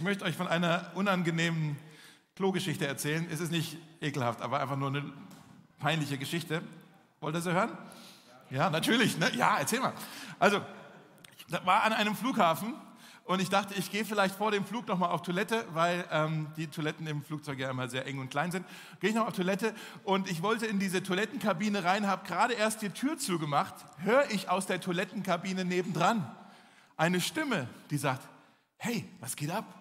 Ich möchte euch von einer unangenehmen Klogeschichte erzählen. Es ist nicht ekelhaft, aber einfach nur eine peinliche Geschichte. Wollt ihr sie hören? Ja, natürlich. Ne? Ja, erzähl mal. Also, ich war an einem Flughafen und ich dachte, ich gehe vielleicht vor dem Flug nochmal auf Toilette, weil ähm, die Toiletten im Flugzeug ja immer sehr eng und klein sind. Gehe ich noch auf Toilette und ich wollte in diese Toilettenkabine rein, habe gerade erst die Tür zugemacht, höre ich aus der Toilettenkabine nebendran eine Stimme, die sagt, hey, was geht ab?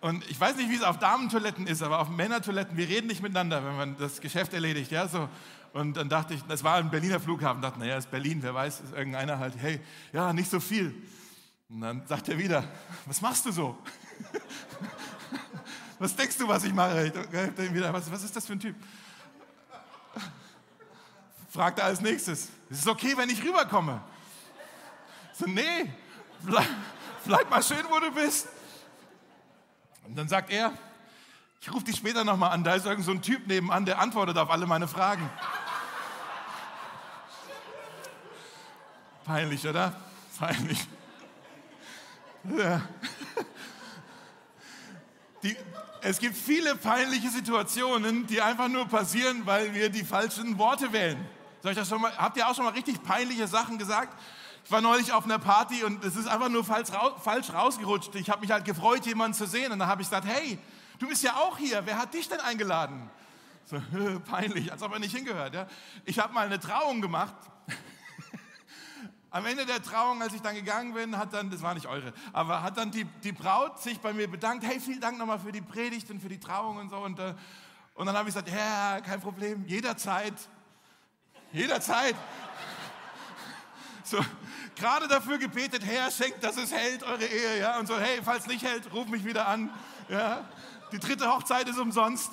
Und ich weiß nicht, wie es auf Damentoiletten ist, aber auf Männertoiletten, wir reden nicht miteinander, wenn man das Geschäft erledigt. Ja, so. Und dann dachte ich, das war ein Berliner Flughafen, dachte, naja, ist Berlin, wer weiß, ist irgendeiner halt, hey, ja, nicht so viel. Und dann sagt er wieder, was machst du so? was denkst du, was ich mache? Ich wieder, was, was ist das für ein Typ? Fragt er als nächstes, ist es okay, wenn ich rüberkomme? So, nee, bleib, bleib mal schön, wo du bist. Und dann sagt er, ich rufe dich später nochmal an, da ist irgend so ein Typ nebenan, der antwortet auf alle meine Fragen. Peinlich, oder? Peinlich. Ja. Die, es gibt viele peinliche Situationen, die einfach nur passieren, weil wir die falschen Worte wählen. Mal, habt ihr auch schon mal richtig peinliche Sachen gesagt? Ich war neulich auf einer Party und es ist einfach nur falsch, falsch rausgerutscht. Ich habe mich halt gefreut, jemanden zu sehen. Und dann habe ich gesagt, hey, du bist ja auch hier. Wer hat dich denn eingeladen? So, peinlich, als ob er nicht hingehört. Ja? Ich habe mal eine Trauung gemacht. Am Ende der Trauung, als ich dann gegangen bin, hat dann, das war nicht eure, aber hat dann die, die Braut sich bei mir bedankt. Hey, vielen Dank nochmal für die Predigt und für die Trauung und so. Und, äh, und dann habe ich gesagt, ja, kein Problem, jederzeit. Jederzeit. So, gerade dafür gebetet, Herr, schenkt, dass es hält, eure Ehe. Ja? Und so, hey, falls nicht hält, ruf mich wieder an. Ja? Die dritte Hochzeit ist umsonst.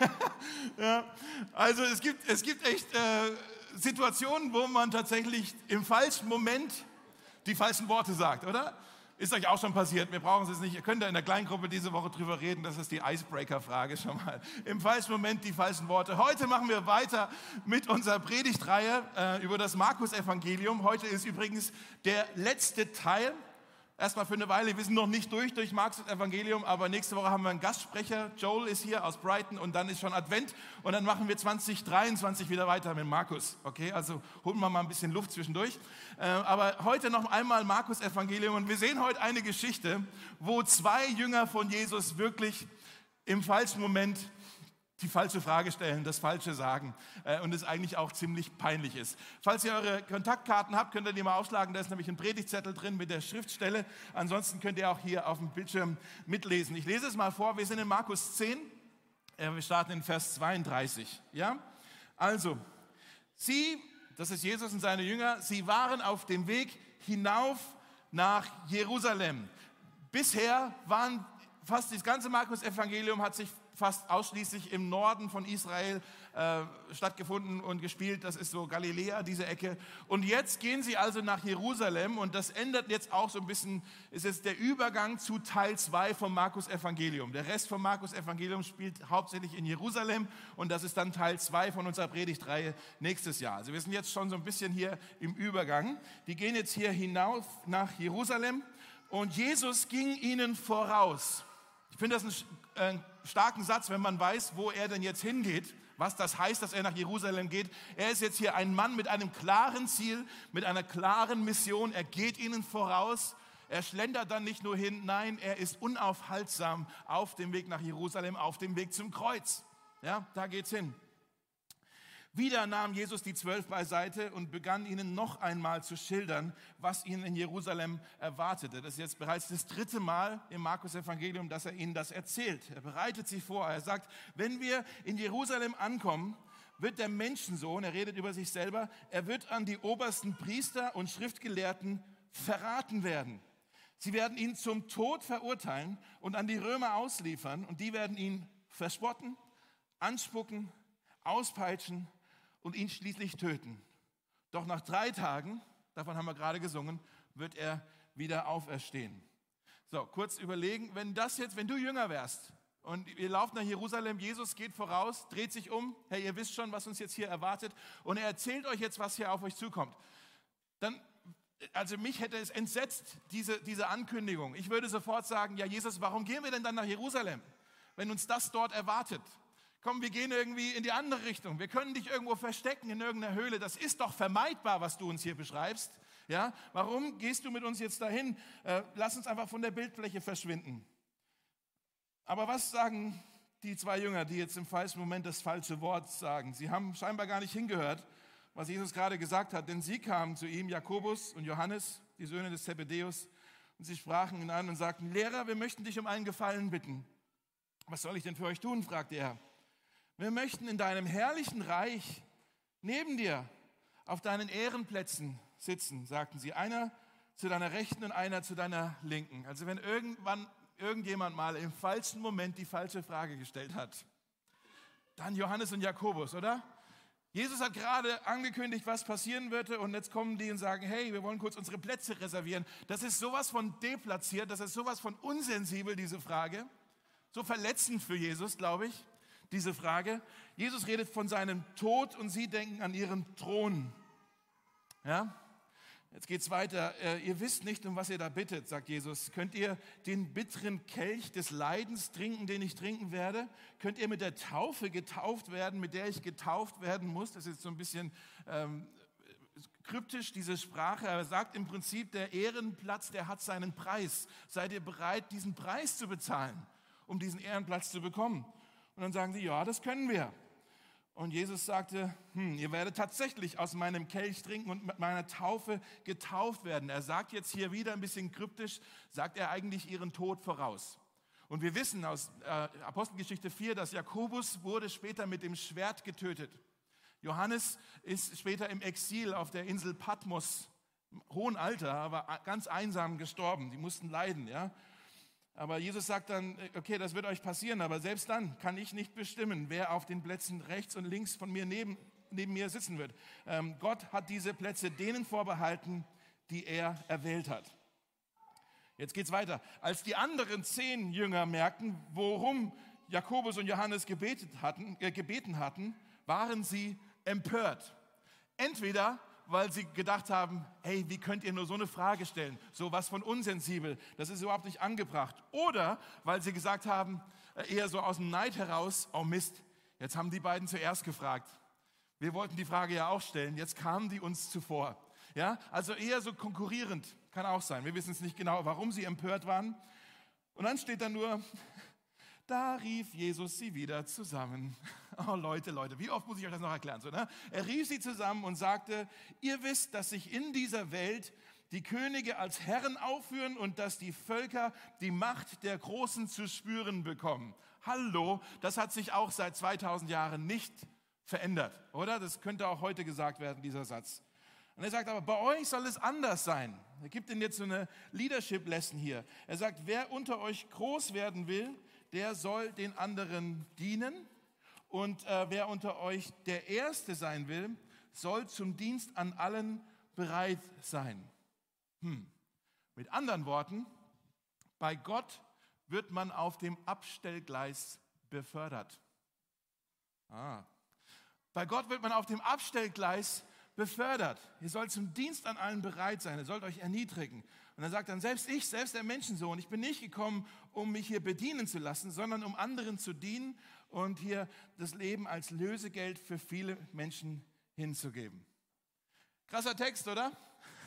ja? Also es gibt, es gibt echt äh, Situationen, wo man tatsächlich im falschen Moment die falschen Worte sagt, oder? Ist euch auch schon passiert, wir brauchen es jetzt nicht, ihr könnt ja in der Kleingruppe diese Woche drüber reden, das ist die Icebreaker-Frage schon mal. Im falschen Moment die falschen Worte. Heute machen wir weiter mit unserer Predigtreihe äh, über das Markus-Evangelium. Heute ist übrigens der letzte Teil erstmal für eine Weile. Wir sind noch nicht durch durch Marx Evangelium, aber nächste Woche haben wir einen Gastsprecher. Joel ist hier aus Brighton und dann ist schon Advent und dann machen wir 2023 wieder weiter mit Markus. Okay, also holen wir mal ein bisschen Luft zwischendurch. Äh, aber heute noch einmal Markus Evangelium und wir sehen heute eine Geschichte, wo zwei Jünger von Jesus wirklich im falschen Moment die falsche Frage stellen, das Falsche sagen äh, und es eigentlich auch ziemlich peinlich ist. Falls ihr eure Kontaktkarten habt, könnt ihr die mal aufschlagen. Da ist nämlich ein Predigtzettel drin mit der Schriftstelle. Ansonsten könnt ihr auch hier auf dem Bildschirm mitlesen. Ich lese es mal vor. Wir sind in Markus 10. Äh, wir starten in Vers 32. Ja? Also, sie, das ist Jesus und seine Jünger, sie waren auf dem Weg hinauf nach Jerusalem. Bisher waren fast das ganze Markus-Evangelium hat sich fast ausschließlich im Norden von Israel äh, stattgefunden und gespielt. Das ist so Galiläa, diese Ecke. Und jetzt gehen sie also nach Jerusalem und das ändert jetzt auch so ein bisschen, ist jetzt der Übergang zu Teil 2 vom Markus Evangelium. Der Rest vom Markus Evangelium spielt hauptsächlich in Jerusalem und das ist dann Teil 2 von unserer Predigtreihe nächstes Jahr. Also wir sind jetzt schon so ein bisschen hier im Übergang. Die gehen jetzt hier hinauf nach Jerusalem und Jesus ging ihnen voraus. Ich finde das ein, ein starken Satz, wenn man weiß, wo er denn jetzt hingeht, was das heißt, dass er nach Jerusalem geht. Er ist jetzt hier ein Mann mit einem klaren Ziel, mit einer klaren Mission. Er geht ihnen voraus. Er schlendert dann nicht nur hin, nein, er ist unaufhaltsam auf dem Weg nach Jerusalem, auf dem Weg zum Kreuz. Ja, da geht's hin. Wieder nahm Jesus die Zwölf beiseite und begann ihnen noch einmal zu schildern, was ihnen in Jerusalem erwartete. Das ist jetzt bereits das dritte Mal im Markus Evangelium, dass er ihnen das erzählt. Er bereitet sie vor. Er sagt, wenn wir in Jerusalem ankommen, wird der Menschensohn, er redet über sich selber, er wird an die obersten Priester und Schriftgelehrten verraten werden. Sie werden ihn zum Tod verurteilen und an die Römer ausliefern und die werden ihn verspotten, anspucken, auspeitschen und ihn schließlich töten. Doch nach drei Tagen, davon haben wir gerade gesungen, wird er wieder auferstehen. So, kurz überlegen, wenn das jetzt, wenn du jünger wärst und ihr lauft nach Jerusalem, Jesus geht voraus, dreht sich um, hey, ihr wisst schon, was uns jetzt hier erwartet und er erzählt euch jetzt, was hier auf euch zukommt, dann also mich hätte es entsetzt, diese, diese Ankündigung. Ich würde sofort sagen, ja Jesus, warum gehen wir denn dann nach Jerusalem, wenn uns das dort erwartet? Komm, wir gehen irgendwie in die andere Richtung. Wir können dich irgendwo verstecken in irgendeiner Höhle. Das ist doch vermeidbar, was du uns hier beschreibst. Ja, warum gehst du mit uns jetzt dahin? Äh, lass uns einfach von der Bildfläche verschwinden. Aber was sagen die zwei Jünger, die jetzt im falschen Moment das falsche Wort sagen? Sie haben scheinbar gar nicht hingehört, was Jesus gerade gesagt hat, denn sie kamen zu ihm, Jakobus und Johannes, die Söhne des Zebedeus, und sie sprachen ihn an und sagten, Lehrer, wir möchten dich um einen Gefallen bitten. Was soll ich denn für euch tun? fragte er. Wir möchten in deinem herrlichen Reich neben dir auf deinen Ehrenplätzen sitzen, sagten sie. Einer zu deiner Rechten und einer zu deiner Linken. Also wenn irgendwann irgendjemand mal im falschen Moment die falsche Frage gestellt hat, dann Johannes und Jakobus, oder? Jesus hat gerade angekündigt, was passieren würde und jetzt kommen die und sagen, hey, wir wollen kurz unsere Plätze reservieren. Das ist sowas von deplatziert, das ist sowas von unsensibel, diese Frage. So verletzend für Jesus, glaube ich, diese Frage. Jesus redet von seinem Tod und sie denken an ihren Thron. Ja? Jetzt geht's weiter. Äh, ihr wisst nicht, um was ihr da bittet, sagt Jesus. Könnt ihr den bitteren Kelch des Leidens trinken, den ich trinken werde? Könnt ihr mit der Taufe getauft werden, mit der ich getauft werden muss? Das ist so ein bisschen ähm, kryptisch, diese Sprache. Er sagt im Prinzip, der Ehrenplatz, der hat seinen Preis. Seid ihr bereit, diesen Preis zu bezahlen, um diesen Ehrenplatz zu bekommen? Und dann sagen sie, ja, das können wir. Und Jesus sagte, hm, ihr werdet tatsächlich aus meinem Kelch trinken und mit meiner Taufe getauft werden. Er sagt jetzt hier wieder ein bisschen kryptisch, sagt er eigentlich ihren Tod voraus. Und wir wissen aus äh, Apostelgeschichte 4, dass Jakobus wurde später mit dem Schwert getötet. Johannes ist später im Exil auf der Insel Patmos, hohen Alter, aber ganz einsam gestorben. Die mussten leiden, ja. Aber Jesus sagt dann, okay, das wird euch passieren, aber selbst dann kann ich nicht bestimmen, wer auf den Plätzen rechts und links von mir neben, neben mir sitzen wird. Ähm, Gott hat diese Plätze denen vorbehalten, die er erwählt hat. Jetzt geht's weiter. Als die anderen zehn Jünger merkten, worum Jakobus und Johannes gebetet hatten, äh, gebeten hatten, waren sie empört. Entweder weil sie gedacht haben, hey, wie könnt ihr nur so eine Frage stellen? So was von unsensibel, das ist überhaupt nicht angebracht. Oder weil sie gesagt haben, äh, eher so aus dem Neid heraus, oh Mist, jetzt haben die beiden zuerst gefragt. Wir wollten die Frage ja auch stellen, jetzt kamen die uns zuvor. Ja, also eher so konkurrierend, kann auch sein. Wir wissen es nicht genau, warum sie empört waren. Und dann steht da nur, da rief Jesus sie wieder zusammen. Oh Leute, Leute, wie oft muss ich euch das noch erklären? So, ne? Er rief sie zusammen und sagte, ihr wisst, dass sich in dieser Welt die Könige als Herren aufführen und dass die Völker die Macht der Großen zu spüren bekommen. Hallo, das hat sich auch seit 2000 Jahren nicht verändert, oder? Das könnte auch heute gesagt werden, dieser Satz. Und er sagt aber, bei euch soll es anders sein. Er gibt ihnen jetzt so eine Leadership-Lesson hier. Er sagt, wer unter euch groß werden will, der soll den anderen dienen. Und äh, wer unter euch der Erste sein will, soll zum Dienst an allen bereit sein. Hm. Mit anderen Worten, bei Gott wird man auf dem Abstellgleis befördert. Ah. Bei Gott wird man auf dem Abstellgleis befördert. Ihr sollt zum Dienst an allen bereit sein. Ihr sollt euch erniedrigen. Und er sagt dann, selbst ich, selbst der Menschensohn, ich bin nicht gekommen, um mich hier bedienen zu lassen, sondern um anderen zu dienen und hier das Leben als Lösegeld für viele Menschen hinzugeben. Krasser Text, oder?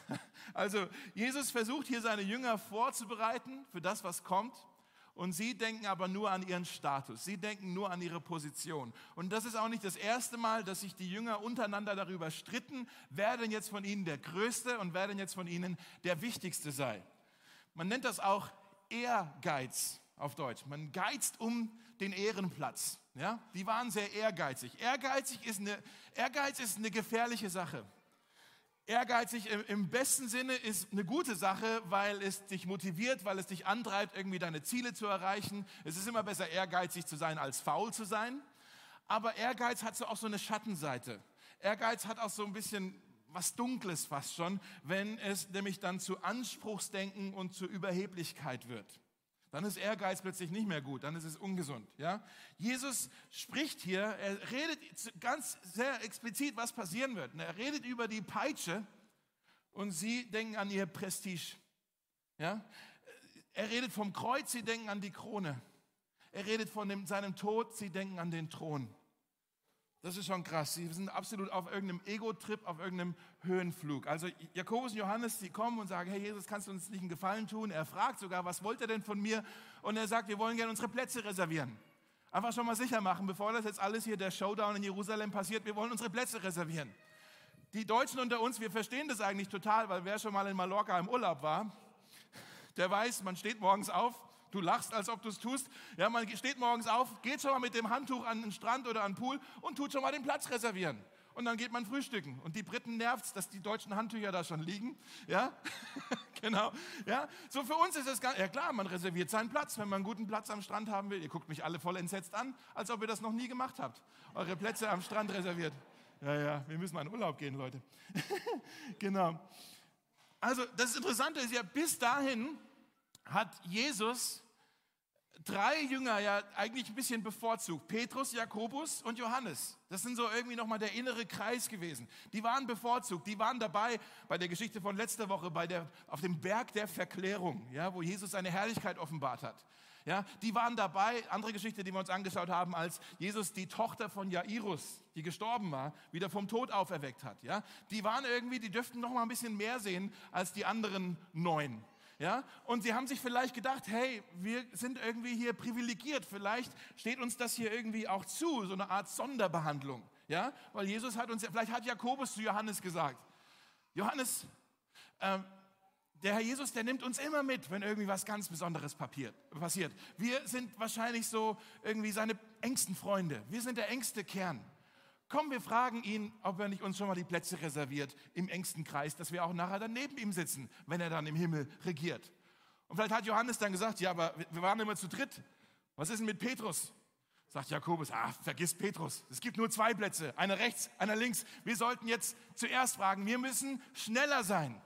Also Jesus versucht hier seine Jünger vorzubereiten für das, was kommt. Und sie denken aber nur an ihren Status. Sie denken nur an ihre Position. Und das ist auch nicht das erste Mal, dass sich die Jünger untereinander darüber stritten, wer denn jetzt von ihnen der Größte und wer denn jetzt von ihnen der Wichtigste sei. Man nennt das auch Ehrgeiz auf Deutsch. Man geizt um den Ehrenplatz. Ja? Die waren sehr ehrgeizig. Ehrgeizig ist eine, Ehrgeiz ist eine gefährliche Sache. Ehrgeizig im besten Sinne ist eine gute Sache, weil es dich motiviert, weil es dich antreibt, irgendwie deine Ziele zu erreichen. Es ist immer besser, ehrgeizig zu sein, als faul zu sein. Aber Ehrgeiz hat so auch so eine Schattenseite. Ehrgeiz hat auch so ein bisschen was Dunkles fast schon, wenn es nämlich dann zu Anspruchsdenken und zu Überheblichkeit wird dann ist Ehrgeiz plötzlich nicht mehr gut, dann ist es ungesund. Ja? Jesus spricht hier, er redet ganz sehr explizit, was passieren wird. Er redet über die Peitsche und sie denken an ihr Prestige. Ja? Er redet vom Kreuz, sie denken an die Krone. Er redet von dem, seinem Tod, sie denken an den Thron. Das ist schon krass. Sie sind absolut auf irgendeinem Ego-Trip, auf irgendeinem Höhenflug. Also Jakobus und Johannes, die kommen und sagen, hey Jesus, kannst du uns nicht einen Gefallen tun? Er fragt sogar, was wollt ihr denn von mir? Und er sagt, wir wollen gerne unsere Plätze reservieren. Einfach schon mal sicher machen, bevor das jetzt alles hier, der Showdown in Jerusalem passiert, wir wollen unsere Plätze reservieren. Die Deutschen unter uns, wir verstehen das eigentlich total, weil wer schon mal in Mallorca im Urlaub war, der weiß, man steht morgens auf, Du lachst, als ob du es tust. Ja, man steht morgens auf, geht schon mal mit dem Handtuch an den Strand oder an den Pool und tut schon mal den Platz reservieren. Und dann geht man frühstücken. Und die Briten nervt es, dass die deutschen Handtücher da schon liegen. Ja, genau. Ja, so für uns ist es ganz, ja klar, man reserviert seinen Platz, wenn man einen guten Platz am Strand haben will. Ihr guckt mich alle voll entsetzt an, als ob ihr das noch nie gemacht habt. Eure Plätze am Strand reserviert. Ja, ja, wir müssen mal in Urlaub gehen, Leute. genau. Also, das Interessante ist ja, bis dahin hat Jesus drei Jünger ja eigentlich ein bisschen bevorzugt. Petrus, Jakobus und Johannes. Das sind so irgendwie nochmal der innere Kreis gewesen. Die waren bevorzugt. Die waren dabei bei der Geschichte von letzter Woche, bei der, auf dem Berg der Verklärung, ja, wo Jesus seine Herrlichkeit offenbart hat. Ja, die waren dabei, andere Geschichte, die wir uns angeschaut haben, als Jesus die Tochter von Jairus, die gestorben war, wieder vom Tod auferweckt hat. Ja, die waren irgendwie, die dürften noch mal ein bisschen mehr sehen als die anderen neun. Ja? Und sie haben sich vielleicht gedacht, hey, wir sind irgendwie hier privilegiert, vielleicht steht uns das hier irgendwie auch zu, so eine Art Sonderbehandlung. Ja? Weil Jesus hat uns, vielleicht hat Jakobus zu Johannes gesagt, Johannes, äh, der Herr Jesus, der nimmt uns immer mit, wenn irgendwie was ganz Besonderes passiert. Wir sind wahrscheinlich so irgendwie seine engsten Freunde. Wir sind der engste Kern. Komm, wir fragen ihn, ob er nicht uns schon mal die Plätze reserviert im engsten Kreis, dass wir auch nachher dann neben ihm sitzen, wenn er dann im Himmel regiert. Und vielleicht hat Johannes dann gesagt, ja, aber wir waren immer zu dritt. Was ist denn mit Petrus? Sagt Jakobus, ah, vergiss Petrus. Es gibt nur zwei Plätze, einer rechts, einer links. Wir sollten jetzt zuerst fragen, wir müssen schneller sein.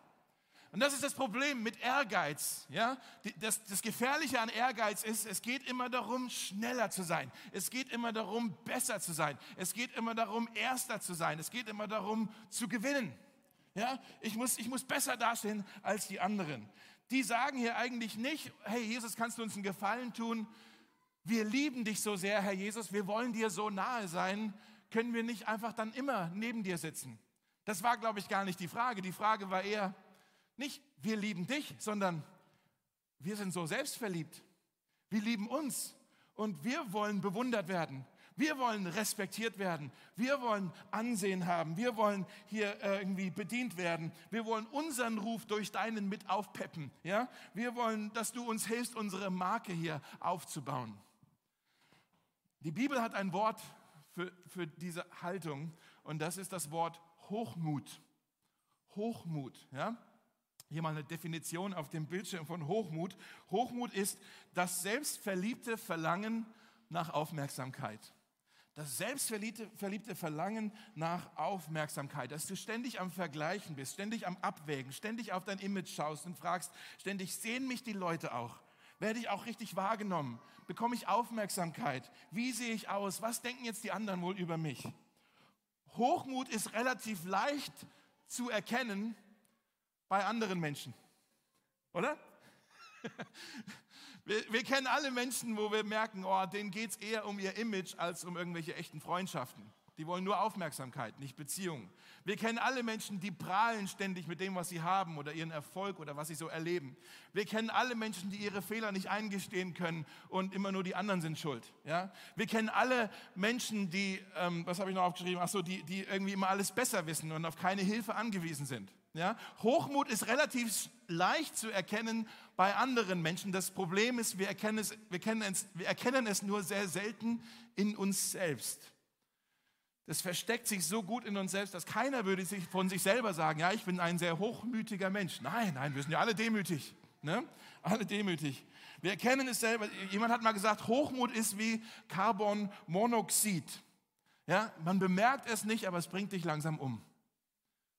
Und das ist das Problem mit Ehrgeiz. Ja? Das, das Gefährliche an Ehrgeiz ist, es geht immer darum, schneller zu sein. Es geht immer darum, besser zu sein. Es geht immer darum, erster zu sein. Es geht immer darum, zu gewinnen. Ja? Ich, muss, ich muss besser dastehen als die anderen. Die sagen hier eigentlich nicht, hey Jesus, kannst du uns einen Gefallen tun? Wir lieben dich so sehr, Herr Jesus, wir wollen dir so nahe sein. Können wir nicht einfach dann immer neben dir sitzen? Das war, glaube ich, gar nicht die Frage. Die Frage war eher, nicht, wir lieben dich, sondern wir sind so selbstverliebt. Wir lieben uns und wir wollen bewundert werden. Wir wollen respektiert werden. Wir wollen Ansehen haben. Wir wollen hier irgendwie bedient werden. Wir wollen unseren Ruf durch deinen mit aufpeppen. Ja? Wir wollen, dass du uns hilfst, unsere Marke hier aufzubauen. Die Bibel hat ein Wort für, für diese Haltung und das ist das Wort Hochmut. Hochmut. Ja? Hier mal eine Definition auf dem Bildschirm von Hochmut. Hochmut ist das selbstverliebte Verlangen nach Aufmerksamkeit. Das selbstverliebte Verlangen nach Aufmerksamkeit, dass du ständig am Vergleichen bist, ständig am Abwägen, ständig auf dein Image schaust und fragst, ständig sehen mich die Leute auch? Werde ich auch richtig wahrgenommen? Bekomme ich Aufmerksamkeit? Wie sehe ich aus? Was denken jetzt die anderen wohl über mich? Hochmut ist relativ leicht zu erkennen, bei anderen Menschen. Oder? Wir, wir, kennen alle Menschen, wo wir merken, oh, denen geht es eher um ihr Image als um irgendwelche echten Freundschaften. Die wollen nur Aufmerksamkeit, nicht Beziehungen. Wir kennen alle Menschen, die prahlen ständig mit dem, was sie haben oder ihren Erfolg oder was sie so erleben. Wir kennen alle Menschen, die ihre Fehler nicht eingestehen können und immer nur die anderen sind schuld. Ja? Wir kennen alle Menschen, die, ähm, was habe ich noch aufgeschrieben, ach so, die, die irgendwie immer alles besser wissen und auf keine Hilfe angewiesen sind. Ja? Hochmut ist relativ leicht zu erkennen bei anderen Menschen. Das Problem ist, wir erkennen, es, wir, es, wir erkennen es nur sehr selten in uns selbst. Das versteckt sich so gut in uns selbst, dass keiner würde sich von sich selber sagen, ja, ich bin ein sehr hochmütiger Mensch. Nein, nein, wir sind ja alle demütig. Ne? Alle demütig. Wir erkennen es selber. Jemand hat mal gesagt, Hochmut ist wie Carbonmonoxid. Ja, man bemerkt es nicht, aber es bringt dich langsam um.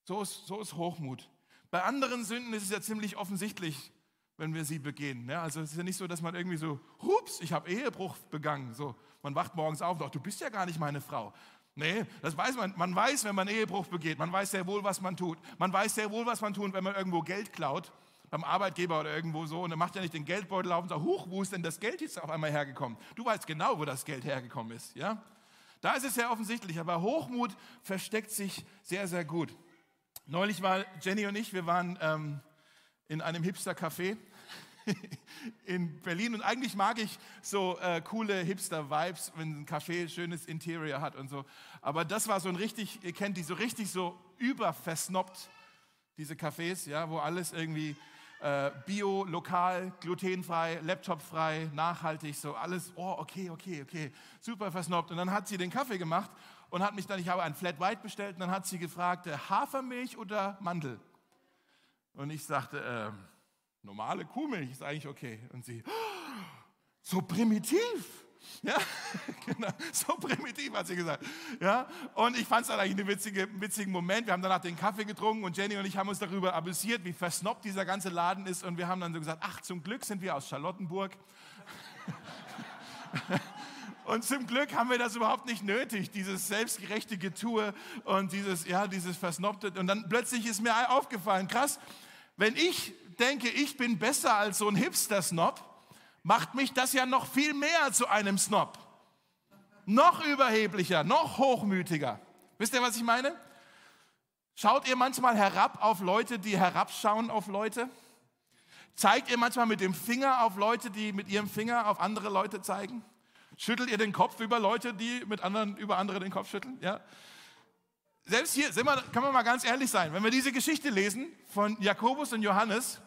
So ist, so ist Hochmut. Bei anderen Sünden ist es ja ziemlich offensichtlich, wenn wir sie begehen. Ja, also es ist ja nicht so, dass man irgendwie so, hups, ich habe Ehebruch begangen. So, man wacht morgens auf und sagt, du bist ja gar nicht meine Frau. Nee, das weiß man. Man weiß, wenn man Ehebruch begeht. Man weiß sehr wohl, was man tut. Man weiß sehr wohl, was man tut, wenn man irgendwo Geld klaut, beim Arbeitgeber oder irgendwo so. Und dann macht er nicht den Geldbeutel auf und sagt, huch, wo ist denn das Geld jetzt auf einmal hergekommen? Du weißt genau, wo das Geld hergekommen ist. Ja? Da ist es sehr offensichtlich. Aber Hochmut versteckt sich sehr, sehr gut. Neulich war Jenny und ich, wir waren ähm, in einem Hipster-Café in Berlin. Und eigentlich mag ich so äh, coole Hipster-Vibes, wenn ein Café schönes Interior hat und so. Aber das war so ein richtig, ihr kennt die, so richtig so überversnoppt, diese Cafés, ja, wo alles irgendwie äh, bio, lokal, glutenfrei, laptopfrei, nachhaltig, so alles, oh, okay, okay, okay, super versnoppt. Und dann hat sie den Kaffee gemacht und hat mich dann, ich habe ein Flat White bestellt, und dann hat sie gefragt, äh, Hafermilch oder Mandel? Und ich sagte, äh, normale Kuhmilch ist eigentlich okay. Und sie, so primitiv. Ja, genau, so primitiv hat sie gesagt. Ja, und ich fand es eigentlich einen witzige, witzigen Moment. Wir haben danach den Kaffee getrunken und Jenny und ich haben uns darüber amüsiert, wie versnoppt dieser ganze Laden ist. Und wir haben dann so gesagt, ach, zum Glück sind wir aus Charlottenburg. Und zum Glück haben wir das überhaupt nicht nötig, dieses selbstgerechte Getue und dieses, ja, dieses Versnobte. Und dann plötzlich ist mir aufgefallen, krass, wenn ich denke, ich bin besser als so ein Hipster-Snob, macht mich das ja noch viel mehr zu einem Snob. Noch überheblicher, noch hochmütiger. Wisst ihr, was ich meine? Schaut ihr manchmal herab auf Leute, die herabschauen auf Leute? Zeigt ihr manchmal mit dem Finger auf Leute, die mit ihrem Finger auf andere Leute zeigen? Schüttelt ihr den Kopf über Leute, die mit anderen, über andere den Kopf schütteln? Ja? Selbst hier, sind wir, kann man mal ganz ehrlich sein, wenn wir diese Geschichte lesen von Jakobus und Johannes,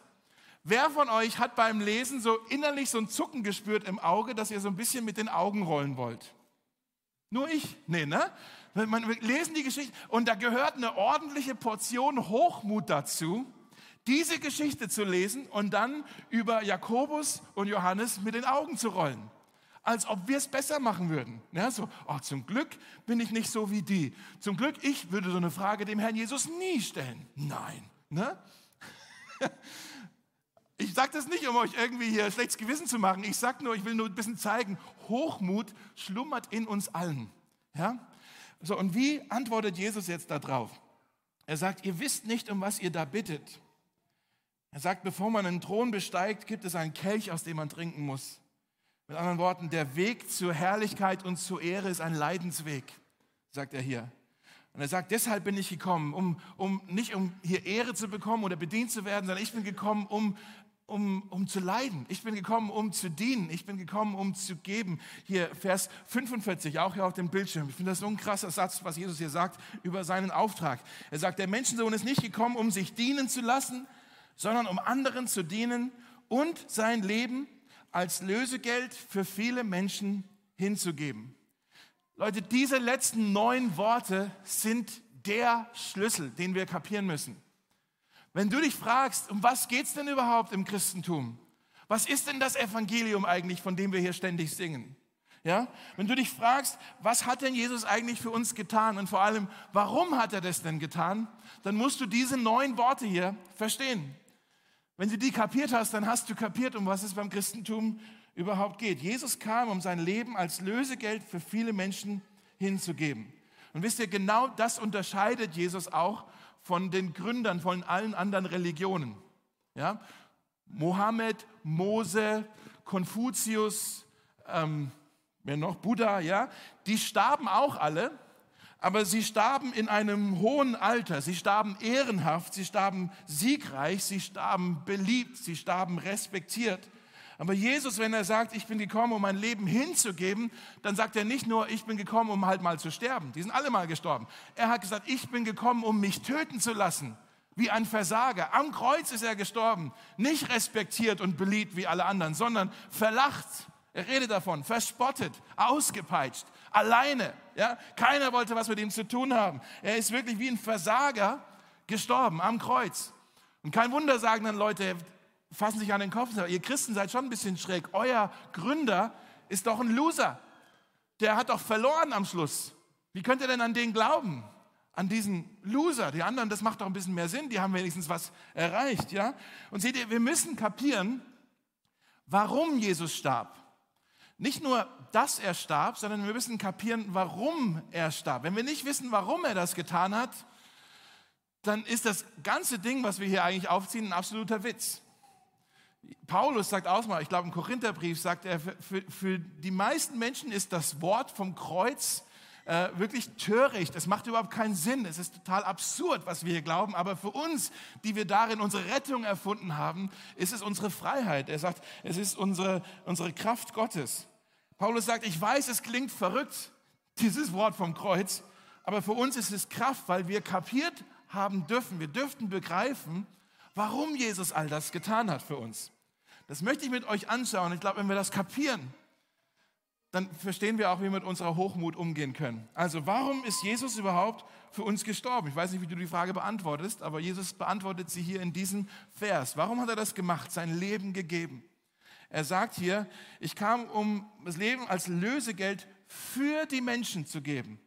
Wer von euch hat beim Lesen so innerlich so ein Zucken gespürt im Auge, dass ihr so ein bisschen mit den Augen rollen wollt? Nur ich? Nee, ne? Wir lesen die Geschichte und da gehört eine ordentliche Portion Hochmut dazu, diese Geschichte zu lesen und dann über Jakobus und Johannes mit den Augen zu rollen. Als ob wir es besser machen würden. Ja, so, oh, zum Glück bin ich nicht so wie die. Zum Glück, ich würde so eine Frage dem Herrn Jesus nie stellen. Nein. Ne? Ich sage das nicht, um euch irgendwie hier schlechtes Gewissen zu machen. Ich sage nur, ich will nur ein bisschen zeigen, Hochmut schlummert in uns allen. Ja? So, und wie antwortet Jesus jetzt darauf? Er sagt, ihr wisst nicht, um was ihr da bittet. Er sagt, bevor man einen Thron besteigt, gibt es einen Kelch, aus dem man trinken muss. Mit anderen Worten, der Weg zur Herrlichkeit und zur Ehre ist ein Leidensweg, sagt er hier. Und er sagt, deshalb bin ich gekommen, um, um nicht um hier Ehre zu bekommen oder bedient zu werden, sondern ich bin gekommen, um um, um zu leiden. Ich bin gekommen, um zu dienen. Ich bin gekommen, um zu geben. Hier Vers 45, auch hier auf dem Bildschirm. Ich finde das so ein krasser Satz, was Jesus hier sagt über seinen Auftrag. Er sagt, der Menschensohn ist nicht gekommen, um sich dienen zu lassen, sondern um anderen zu dienen und sein Leben als Lösegeld für viele Menschen hinzugeben. Leute, diese letzten neun Worte sind der Schlüssel, den wir kapieren müssen. Wenn du dich fragst, um was geht es denn überhaupt im Christentum? Was ist denn das Evangelium eigentlich, von dem wir hier ständig singen? Ja? Wenn du dich fragst, was hat denn Jesus eigentlich für uns getan und vor allem, warum hat er das denn getan, dann musst du diese neun Worte hier verstehen. Wenn du die kapiert hast, dann hast du kapiert, um was es beim Christentum überhaupt geht. Jesus kam, um sein Leben als Lösegeld für viele Menschen hinzugeben. Und wisst ihr, genau das unterscheidet Jesus auch von den Gründern von allen anderen Religionen. Ja? Mohammed, Mose, Konfuzius, ähm, wer noch, Buddha, ja, die starben auch alle, aber sie starben in einem hohen Alter, sie starben ehrenhaft, sie starben siegreich, sie starben beliebt, sie starben respektiert. Aber Jesus, wenn er sagt, ich bin gekommen, um mein Leben hinzugeben, dann sagt er nicht nur, ich bin gekommen, um halt mal zu sterben. Die sind alle mal gestorben. Er hat gesagt, ich bin gekommen, um mich töten zu lassen, wie ein Versager. Am Kreuz ist er gestorben, nicht respektiert und beliebt wie alle anderen, sondern verlacht. Er redet davon, verspottet, ausgepeitscht, alleine. Ja? Keiner wollte was mit ihm zu tun haben. Er ist wirklich wie ein Versager gestorben am Kreuz. Und kein Wunder sagen dann Leute, fassen sich an den Kopf und sagen, ihr Christen seid schon ein bisschen schräg. Euer Gründer ist doch ein Loser. Der hat doch verloren am Schluss. Wie könnt ihr denn an den glauben? An diesen Loser. Die anderen, das macht doch ein bisschen mehr Sinn. Die haben wenigstens was erreicht, ja? Und seht ihr, wir müssen kapieren, warum Jesus starb. nicht nur, dass er starb, sondern wir müssen kapieren, warum er starb. Wenn wir nicht wissen, warum er das getan hat, dann ist das ganze Ding, was wir hier eigentlich aufziehen, ein absoluter Witz. Paulus sagt auch mal, ich glaube im Korintherbrief sagt er, für, für die meisten Menschen ist das Wort vom Kreuz äh, wirklich töricht. Es macht überhaupt keinen Sinn. Es ist total absurd, was wir hier glauben. Aber für uns, die wir darin unsere Rettung erfunden haben, ist es unsere Freiheit. Er sagt, es ist unsere, unsere Kraft Gottes. Paulus sagt, ich weiß, es klingt verrückt, dieses Wort vom Kreuz. Aber für uns ist es Kraft, weil wir kapiert haben dürfen. Wir dürften begreifen, warum Jesus all das getan hat für uns. Das möchte ich mit euch anschauen. Ich glaube, wenn wir das kapieren, dann verstehen wir auch, wie wir mit unserer Hochmut umgehen können. Also warum ist Jesus überhaupt für uns gestorben? Ich weiß nicht, wie du die Frage beantwortest, aber Jesus beantwortet sie hier in diesem Vers. Warum hat er das gemacht, sein Leben gegeben? Er sagt hier, ich kam, um das Leben als Lösegeld für die Menschen zu geben.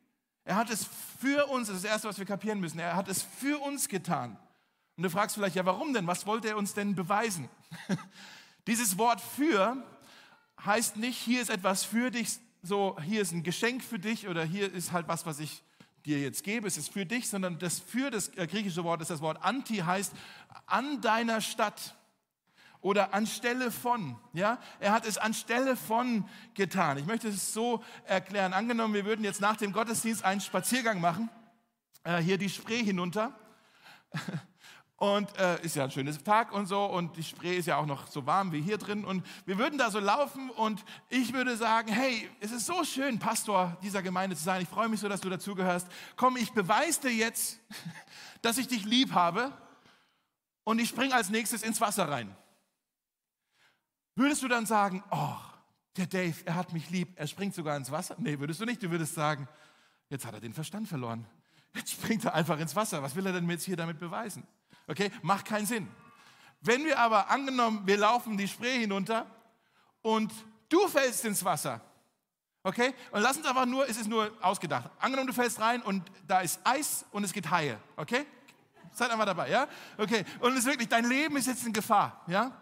Er hat es für uns, das ist das Erste, was wir kapieren müssen, er hat es für uns getan. Und du fragst vielleicht, ja, warum denn? Was wollte er uns denn beweisen? Dieses Wort für heißt nicht, hier ist etwas für dich, so hier ist ein Geschenk für dich oder hier ist halt was, was ich dir jetzt gebe, es ist für dich, sondern das für das äh, griechische Wort ist das Wort anti, heißt an deiner Stadt oder anstelle von. Ja, er hat es anstelle von getan. Ich möchte es so erklären. Angenommen, wir würden jetzt nach dem Gottesdienst einen Spaziergang machen, äh, hier die Spree hinunter. Und äh, ist ja ein schönes Tag und so und die Spree ist ja auch noch so warm wie hier drin. Und wir würden da so laufen und ich würde sagen, hey, es ist so schön, Pastor dieser Gemeinde zu sein. Ich freue mich so, dass du dazugehörst. Komm, ich beweise dir jetzt, dass ich dich lieb habe und ich springe als nächstes ins Wasser rein. Würdest du dann sagen, oh, der Dave, er hat mich lieb, er springt sogar ins Wasser? Nee, würdest du nicht. Du würdest sagen, jetzt hat er den Verstand verloren. Jetzt springt er einfach ins Wasser. Was will er denn jetzt hier damit beweisen? Okay, macht keinen Sinn. Wenn wir aber angenommen, wir laufen die Spree hinunter und du fällst ins Wasser, okay, und lass uns einfach nur, es ist nur ausgedacht. Angenommen, du fällst rein und da ist Eis und es geht Haie, okay? Seid einfach dabei, ja? Okay, und es ist wirklich, dein Leben ist jetzt in Gefahr, ja?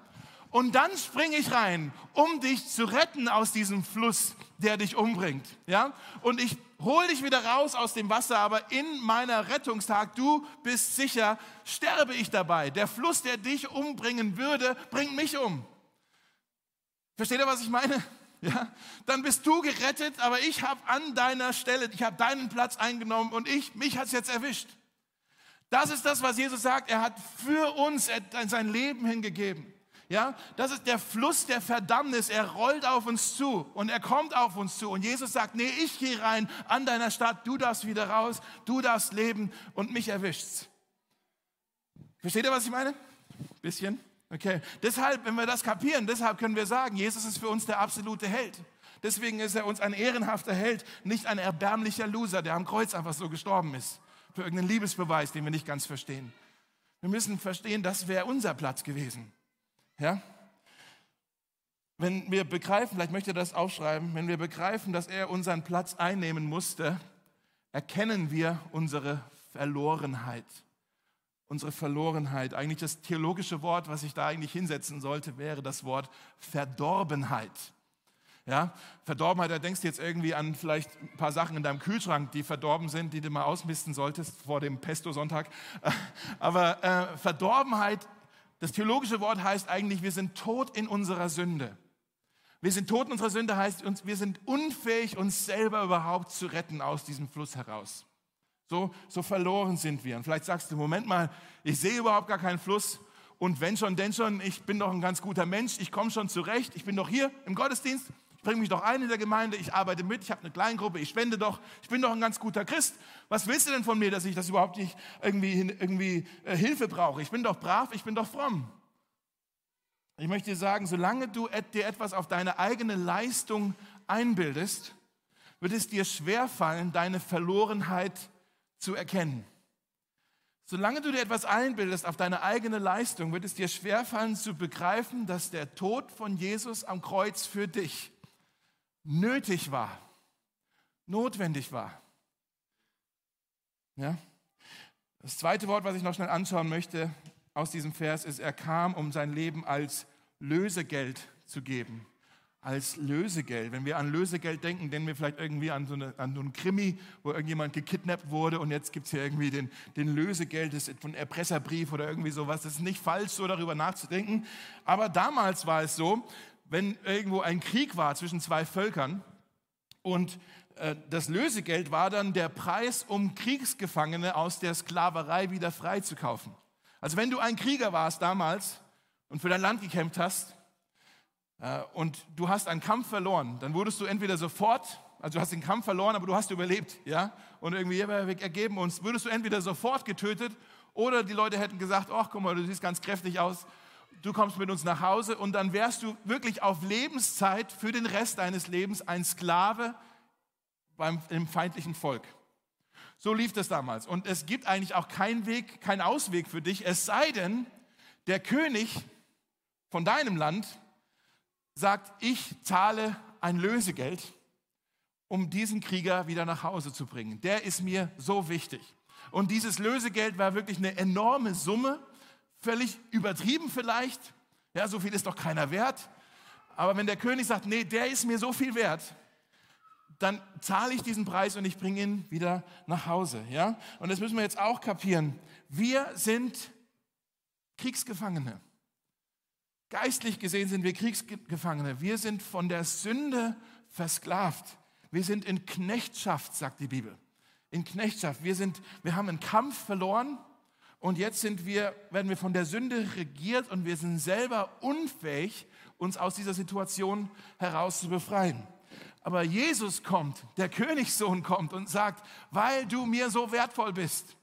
Und dann springe ich rein, um dich zu retten aus diesem Fluss, der dich umbringt, ja? Und ich hol dich wieder raus aus dem Wasser, aber in meiner Rettungstag, du bist sicher, sterbe ich dabei. Der Fluss, der dich umbringen würde, bringt mich um. Versteht ihr, was ich meine? Ja, dann bist du gerettet, aber ich habe an deiner Stelle, ich habe deinen Platz eingenommen und ich, mich hat es jetzt erwischt. Das ist das, was Jesus sagt. Er hat für uns sein Leben hingegeben. Ja, das ist der Fluss der Verdammnis. Er rollt auf uns zu und er kommt auf uns zu. Und Jesus sagt, nee, ich gehe rein an deiner Stadt, du darfst wieder raus, du darfst leben und mich erwischt's. Versteht ihr, was ich meine? Bisschen? Okay. Deshalb, wenn wir das kapieren, deshalb können wir sagen, Jesus ist für uns der absolute Held. Deswegen ist er uns ein ehrenhafter Held, nicht ein erbärmlicher Loser, der am Kreuz einfach so gestorben ist. Für irgendeinen Liebesbeweis, den wir nicht ganz verstehen. Wir müssen verstehen, das wäre unser Platz gewesen. Ja? Wenn wir begreifen, vielleicht möchte er das aufschreiben, wenn wir begreifen, dass er unseren Platz einnehmen musste, erkennen wir unsere Verlorenheit. Unsere Verlorenheit. Eigentlich das theologische Wort, was ich da eigentlich hinsetzen sollte, wäre das Wort Verdorbenheit. Ja, Verdorbenheit, da denkst du jetzt irgendwie an vielleicht ein paar Sachen in deinem Kühlschrank, die verdorben sind, die du mal ausmisten solltest vor dem Pesto-Sonntag. Aber äh, Verdorbenheit das theologische Wort heißt eigentlich, wir sind tot in unserer Sünde. Wir sind tot in unserer Sünde heißt, wir sind unfähig, uns selber überhaupt zu retten aus diesem Fluss heraus. So, so verloren sind wir. Und vielleicht sagst du, Moment mal, ich sehe überhaupt gar keinen Fluss. Und wenn schon, denn schon, ich bin doch ein ganz guter Mensch, ich komme schon zurecht, ich bin doch hier im Gottesdienst, bringe mich doch ein in der Gemeinde, ich arbeite mit, ich habe eine Kleingruppe, ich spende doch, ich bin doch ein ganz guter Christ. Was willst du denn von mir, dass ich das überhaupt nicht irgendwie, irgendwie äh, Hilfe brauche? Ich bin doch brav, ich bin doch fromm. Ich möchte dir sagen, solange du dir etwas auf deine eigene Leistung einbildest, wird es dir schwerfallen, deine Verlorenheit zu erkennen. Solange du dir etwas einbildest auf deine eigene Leistung, wird es dir schwerfallen zu begreifen, dass der Tod von Jesus am Kreuz für dich nötig war, notwendig war. Ja? Das zweite Wort, was ich noch schnell anschauen möchte aus diesem Vers, ist, er kam, um sein Leben als Lösegeld zu geben. als Lösegeld. Wenn wir an Lösegeld denken, denken wir vielleicht irgendwie an so, eine, an so einen Krimi, wo irgendjemand gekidnappt wurde und jetzt gibt es hier irgendwie den, den Lösegeld, das ist von Erpresserbrief oder irgendwie sowas. Das ist nicht falsch, so darüber nachzudenken. Aber damals war es so, wenn irgendwo ein Krieg war zwischen zwei Völkern und äh, das Lösegeld war dann der Preis, um Kriegsgefangene aus der Sklaverei wieder freizukaufen. Also wenn du ein Krieger warst damals und für dein Land gekämpft hast, äh, und du hast einen Kampf verloren, dann wurdest du entweder sofort, also du hast den Kampf verloren, aber du hast überlebt, ja, und irgendwie ergeben uns, würdest du entweder sofort getötet oder die Leute hätten gesagt, ach guck mal, du siehst ganz kräftig aus, du kommst mit uns nach Hause und dann wärst du wirklich auf Lebenszeit für den Rest deines Lebens ein Sklave beim im feindlichen Volk. So lief das damals. Und es gibt eigentlich auch keinen Weg, keinen Ausweg für dich, es sei denn, der König von deinem Land sagt, ich zahle ein Lösegeld, um diesen Krieger wieder nach Hause zu bringen. Der ist mir so wichtig. Und dieses Lösegeld war wirklich eine enorme Summe, völlig übertrieben vielleicht. Ja, so viel ist doch keiner wert. Aber wenn der König sagt, nee, der ist mir so viel wert, dann zahle ich diesen Preis und ich bringe ihn wieder nach Hause. Ja? Und das müssen wir jetzt auch kapieren. Wir sind Kriegsgefangene. Geistlich gesehen sind wir Kriegsgefangene. Wir sind von der Sünde versklavt. Wir sind in Knechtschaft, sagt die Bibel. In Knechtschaft. Wir, sind, wir haben einen Kampf verloren und jetzt sind wir, werden wir von der Sünde regiert und wir sind selber unfähig, uns aus dieser Situation heraus zu befreien. Aber Jesus kommt, der Königssohn kommt und sagt, weil du mir so wertvoll bist,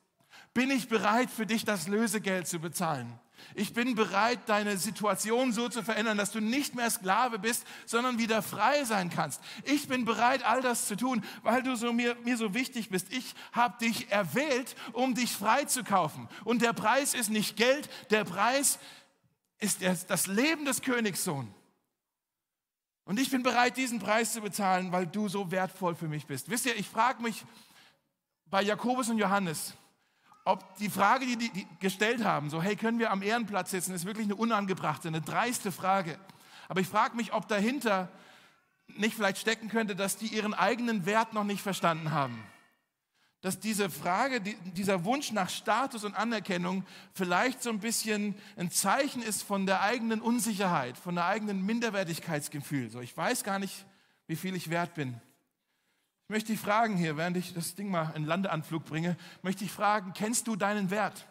bin ich bereit für dich das Lösegeld zu bezahlen. Ich bin bereit, deine Situation so zu verändern, dass du nicht mehr Sklave bist, sondern wieder frei sein kannst. Ich bin bereit, all das zu tun, weil du so mir, mir so wichtig bist. Ich habe dich erwählt, um dich frei zu kaufen. Und der Preis ist nicht Geld, der Preis ist das Leben des Königssohns. Und ich bin bereit, diesen Preis zu bezahlen, weil du so wertvoll für mich bist. Wisst ihr, ich frage mich bei Jakobus und Johannes, ob die Frage, die die gestellt haben, so hey, können wir am Ehrenplatz sitzen, ist wirklich eine unangebrachte, eine dreiste Frage. Aber ich frage mich, ob dahinter nicht vielleicht stecken könnte, dass die ihren eigenen Wert noch nicht verstanden haben. Dass diese Frage, dieser Wunsch nach Status und Anerkennung vielleicht so ein bisschen ein Zeichen ist von der eigenen Unsicherheit, von der eigenen Minderwertigkeitsgefühl. So, ich weiß gar nicht, wie viel ich wert bin. Ich möchte dich fragen hier, während ich das Ding mal in Landeanflug bringe, möchte ich fragen, kennst du deinen Wert?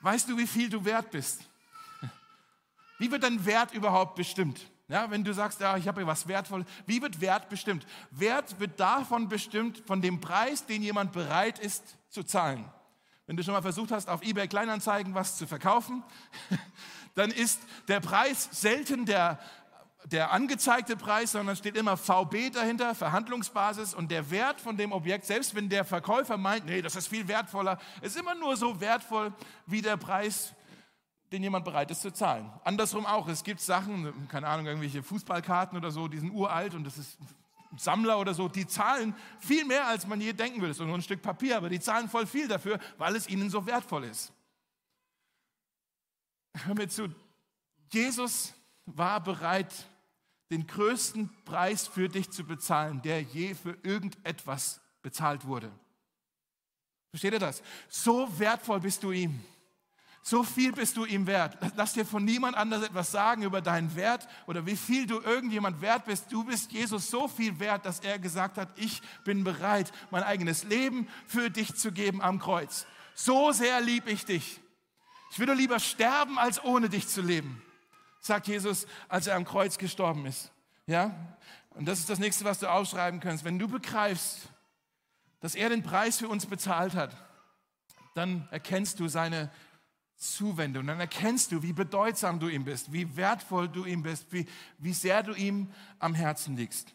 Weißt du, wie viel du wert bist? Wie wird dein Wert überhaupt bestimmt? Ja, wenn du sagst, ja, ich habe hier was Wertvolles, wie wird Wert bestimmt? Wert wird davon bestimmt, von dem Preis, den jemand bereit ist zu zahlen. Wenn du schon mal versucht hast, auf eBay Kleinanzeigen was zu verkaufen, dann ist der Preis selten der der angezeigte Preis, sondern steht immer VB dahinter, Verhandlungsbasis und der Wert von dem Objekt, selbst wenn der Verkäufer meint, nee, das ist viel wertvoller, ist immer nur so wertvoll wie der Preis, den jemand bereit ist zu zahlen. Andersrum auch, es gibt Sachen, keine Ahnung, irgendwelche Fußballkarten oder so, die sind uralt und das ist Sammler oder so, die zahlen viel mehr, als man je denken würde. Das ist nur ein Stück Papier, aber die zahlen voll viel dafür, weil es ihnen so wertvoll ist. Hör mir zu, Jesus war bereit, den größten Preis für dich zu bezahlen, der je für irgendetwas bezahlt wurde. Versteht ihr das? So wertvoll bist du ihm. So viel bist du ihm wert. Lass dir von niemand anders etwas sagen über deinen Wert oder wie viel du irgendjemand wert bist. Du bist Jesus so viel wert, dass er gesagt hat, ich bin bereit, mein eigenes Leben für dich zu geben am Kreuz. So sehr lieb ich dich. Ich würde lieber sterben, als ohne dich zu leben sagt Jesus, als er am Kreuz gestorben ist. Ja? Und das ist das nächste, was du aufschreiben kannst. Wenn du begreifst, dass er den Preis für uns bezahlt hat, dann erkennst du seine Zuwendung, dann erkennst du, wie bedeutsam du ihm bist, wie wertvoll du ihm bist, wie, wie sehr du ihm am Herzen liegst.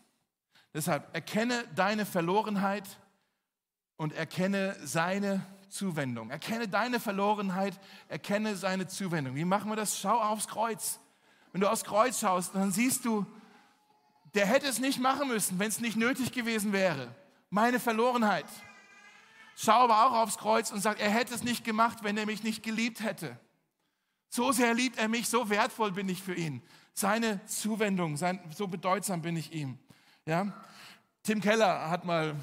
Deshalb erkenne deine Verlorenheit und erkenne seine Zuwendung. Erkenne deine Verlorenheit, erkenne seine Zuwendung. Wie machen wir das? Schau aufs Kreuz. Wenn du aufs Kreuz schaust, dann siehst du, der hätte es nicht machen müssen, wenn es nicht nötig gewesen wäre. Meine Verlorenheit. Schau aber auch aufs Kreuz und sag, er hätte es nicht gemacht, wenn er mich nicht geliebt hätte. So sehr liebt er mich, so wertvoll bin ich für ihn. Seine Zuwendung, sein, so bedeutsam bin ich ihm. Ja? Tim Keller hat mal,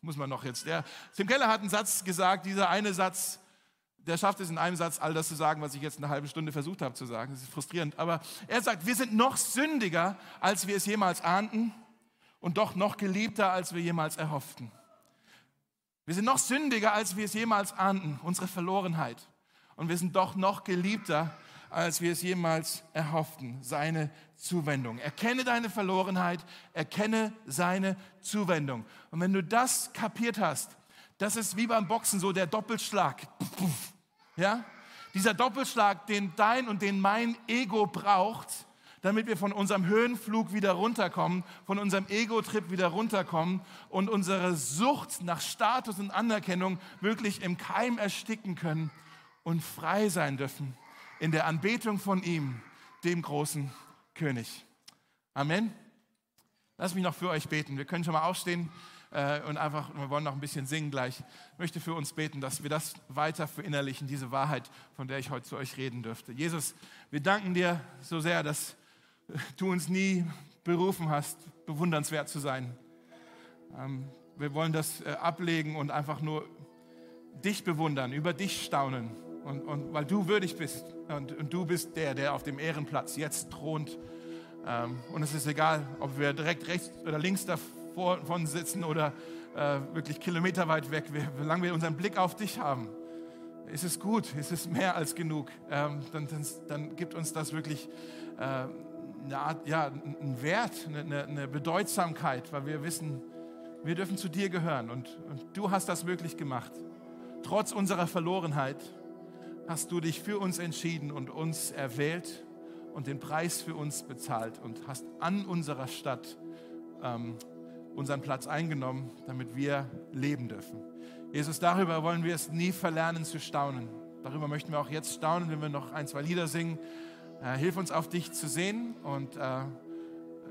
muss man noch jetzt, der, Tim Keller hat einen Satz gesagt, dieser eine Satz, der schafft es in einem Satz, all das zu sagen, was ich jetzt eine halbe Stunde versucht habe zu sagen. Das ist frustrierend. Aber er sagt, wir sind noch sündiger, als wir es jemals ahnten und doch noch geliebter, als wir jemals erhofften. Wir sind noch sündiger, als wir es jemals ahnten, unsere Verlorenheit. Und wir sind doch noch geliebter, als wir es jemals erhofften, seine Zuwendung. Erkenne deine Verlorenheit, erkenne seine Zuwendung. Und wenn du das kapiert hast, das ist wie beim Boxen so der Doppelschlag. Ja? Dieser Doppelschlag, den dein und den mein Ego braucht, damit wir von unserem Höhenflug wieder runterkommen, von unserem Ego-Trip wieder runterkommen und unsere Sucht nach Status und Anerkennung wirklich im Keim ersticken können und frei sein dürfen in der Anbetung von ihm, dem großen König. Amen. Lass mich noch für euch beten. Wir können schon mal aufstehen äh, und einfach, wir wollen noch ein bisschen singen gleich. Ich möchte für uns beten, dass wir das weiter verinnerlichen, diese Wahrheit, von der ich heute zu euch reden dürfte. Jesus, wir danken dir so sehr, dass du uns nie berufen hast, bewundernswert zu sein. Ähm, wir wollen das äh, ablegen und einfach nur dich bewundern, über dich staunen. Und, und weil du würdig bist und, und, du bist der, der auf dem Ehrenplatz jetzt thront. Ähm, und es ist egal, ob wir direkt rechts oder links davon sitzen oder äh, wirklich kilometerweit weg, solange wir unseren Blick auf dich haben, ist es gut, ist es mehr als genug. Ähm, dann, dann, dann, gibt uns das wirklich äh, eine Art, ja, einen Wert, eine, eine, Bedeutsamkeit, weil wir wissen, wir dürfen zu dir gehören und, und du hast das möglich gemacht. Trotz unserer Verlorenheit hast du dich für uns entschieden und uns erwählt und den Preis für uns bezahlt und hast an unserer Stadt ähm, unseren Platz eingenommen, damit wir leben dürfen. Jesus, darüber wollen wir es nie verlernen zu staunen. Darüber möchten wir auch jetzt staunen, wenn wir noch ein, zwei Lieder singen. Äh, hilf uns auf dich zu sehen und äh,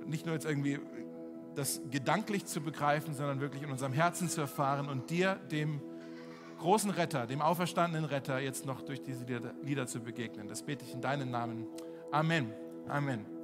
nicht nur jetzt irgendwie das gedanklich zu begreifen, sondern wirklich in unserem Herzen zu erfahren und dir, dem großen Retter, dem auferstandenen Retter, jetzt noch durch diese Lieder zu begegnen. Das bete ich in deinen Namen. Amen. Amen.